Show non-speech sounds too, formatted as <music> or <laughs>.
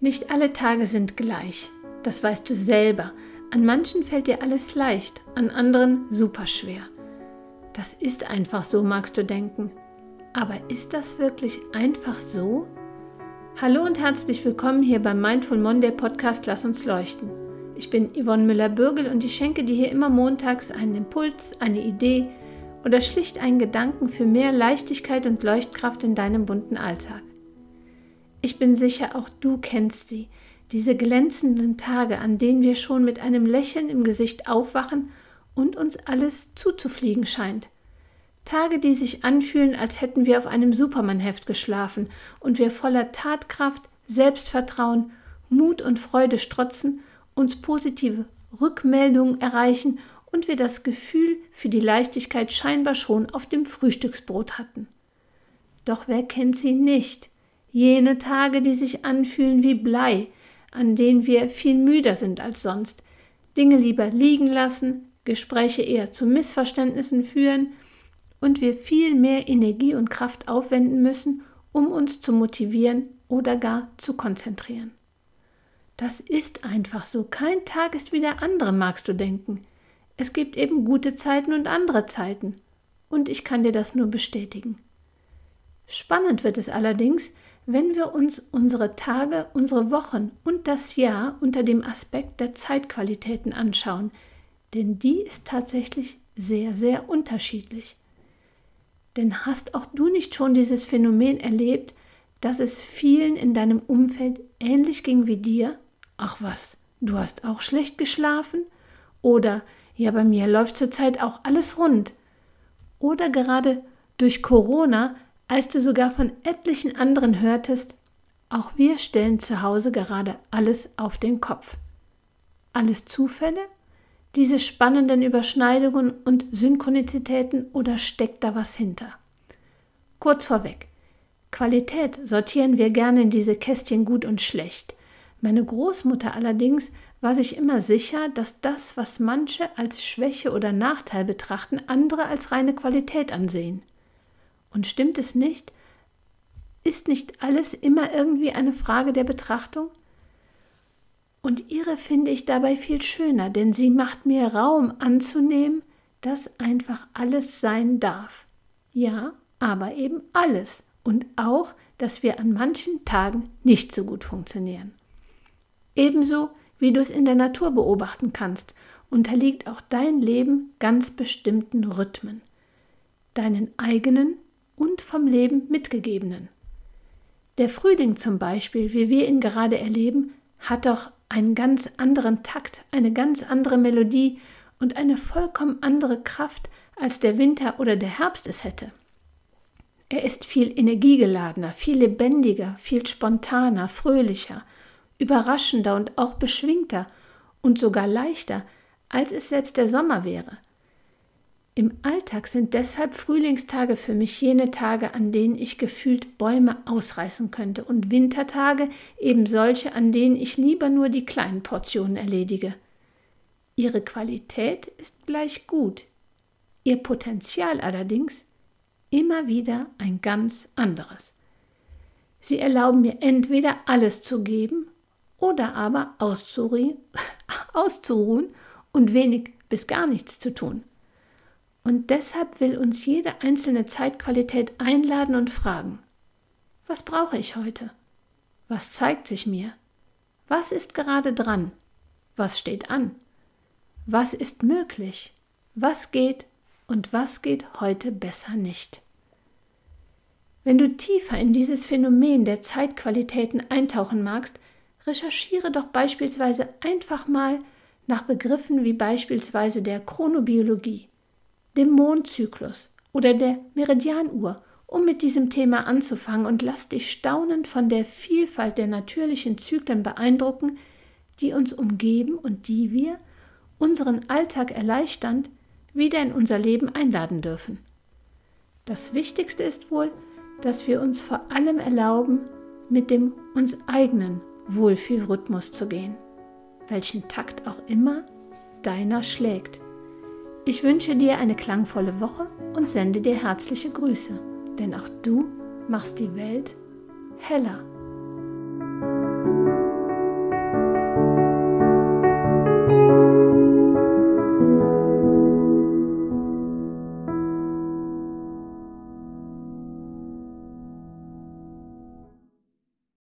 Nicht alle Tage sind gleich. Das weißt du selber. An manchen fällt dir alles leicht, an anderen super schwer. Das ist einfach so, magst du denken. Aber ist das wirklich einfach so? Hallo und herzlich willkommen hier beim Mindful Monday Podcast Lass uns leuchten. Ich bin Yvonne Müller-Bürgel und ich schenke dir hier immer montags einen Impuls, eine Idee oder schlicht einen Gedanken für mehr Leichtigkeit und Leuchtkraft in deinem bunten Alltag. Ich bin sicher, auch du kennst sie, diese glänzenden Tage, an denen wir schon mit einem Lächeln im Gesicht aufwachen und uns alles zuzufliegen scheint. Tage, die sich anfühlen, als hätten wir auf einem Superman-Heft geschlafen und wir voller Tatkraft, Selbstvertrauen, Mut und Freude strotzen, uns positive Rückmeldungen erreichen und wir das Gefühl für die Leichtigkeit scheinbar schon auf dem Frühstücksbrot hatten. Doch wer kennt sie nicht? Jene Tage, die sich anfühlen wie Blei, an denen wir viel müder sind als sonst, Dinge lieber liegen lassen, Gespräche eher zu Missverständnissen führen und wir viel mehr Energie und Kraft aufwenden müssen, um uns zu motivieren oder gar zu konzentrieren. Das ist einfach so. Kein Tag ist wie der andere, magst du denken. Es gibt eben gute Zeiten und andere Zeiten. Und ich kann dir das nur bestätigen. Spannend wird es allerdings, wenn wir uns unsere Tage, unsere Wochen und das Jahr unter dem Aspekt der Zeitqualitäten anschauen, denn die ist tatsächlich sehr, sehr unterschiedlich. Denn hast auch du nicht schon dieses Phänomen erlebt, dass es vielen in deinem Umfeld ähnlich ging wie dir? Ach was, du hast auch schlecht geschlafen? Oder ja, bei mir läuft zurzeit auch alles rund. Oder gerade durch Corona als du sogar von etlichen anderen hörtest, auch wir stellen zu Hause gerade alles auf den Kopf. Alles Zufälle? Diese spannenden Überschneidungen und Synchronizitäten oder steckt da was hinter? Kurz vorweg. Qualität sortieren wir gerne in diese Kästchen gut und schlecht. Meine Großmutter allerdings war sich immer sicher, dass das, was manche als Schwäche oder Nachteil betrachten, andere als reine Qualität ansehen. Und stimmt es nicht? Ist nicht alles immer irgendwie eine Frage der Betrachtung? Und ihre finde ich dabei viel schöner, denn sie macht mir Raum anzunehmen, dass einfach alles sein darf. Ja, aber eben alles. Und auch, dass wir an manchen Tagen nicht so gut funktionieren. Ebenso wie du es in der Natur beobachten kannst, unterliegt auch dein Leben ganz bestimmten Rhythmen. Deinen eigenen und vom Leben mitgegebenen. Der Frühling zum Beispiel, wie wir ihn gerade erleben, hat doch einen ganz anderen Takt, eine ganz andere Melodie und eine vollkommen andere Kraft, als der Winter oder der Herbst es hätte. Er ist viel energiegeladener, viel lebendiger, viel spontaner, fröhlicher, überraschender und auch beschwingter und sogar leichter, als es selbst der Sommer wäre. Im Alltag sind deshalb Frühlingstage für mich jene Tage, an denen ich gefühlt Bäume ausreißen könnte und Wintertage eben solche, an denen ich lieber nur die kleinen Portionen erledige. Ihre Qualität ist gleich gut, ihr Potenzial allerdings immer wieder ein ganz anderes. Sie erlauben mir entweder alles zu geben oder aber <laughs> auszuruhen, und wenig bis gar nichts zu tun. Und deshalb will uns jede einzelne Zeitqualität einladen und fragen, was brauche ich heute? Was zeigt sich mir? Was ist gerade dran? Was steht an? Was ist möglich? Was geht und was geht heute besser nicht? Wenn du tiefer in dieses Phänomen der Zeitqualitäten eintauchen magst, recherchiere doch beispielsweise einfach mal nach Begriffen wie beispielsweise der Chronobiologie dem Mondzyklus oder der Meridianuhr, um mit diesem Thema anzufangen und lass dich staunend von der Vielfalt der natürlichen Zyklen beeindrucken, die uns umgeben und die wir, unseren Alltag erleichternd, wieder in unser Leben einladen dürfen. Das Wichtigste ist wohl, dass wir uns vor allem erlauben, mit dem uns eigenen Wohlfühlrhythmus zu gehen, welchen Takt auch immer deiner schlägt. Ich wünsche dir eine klangvolle Woche und sende dir herzliche Grüße, denn auch du machst die Welt heller.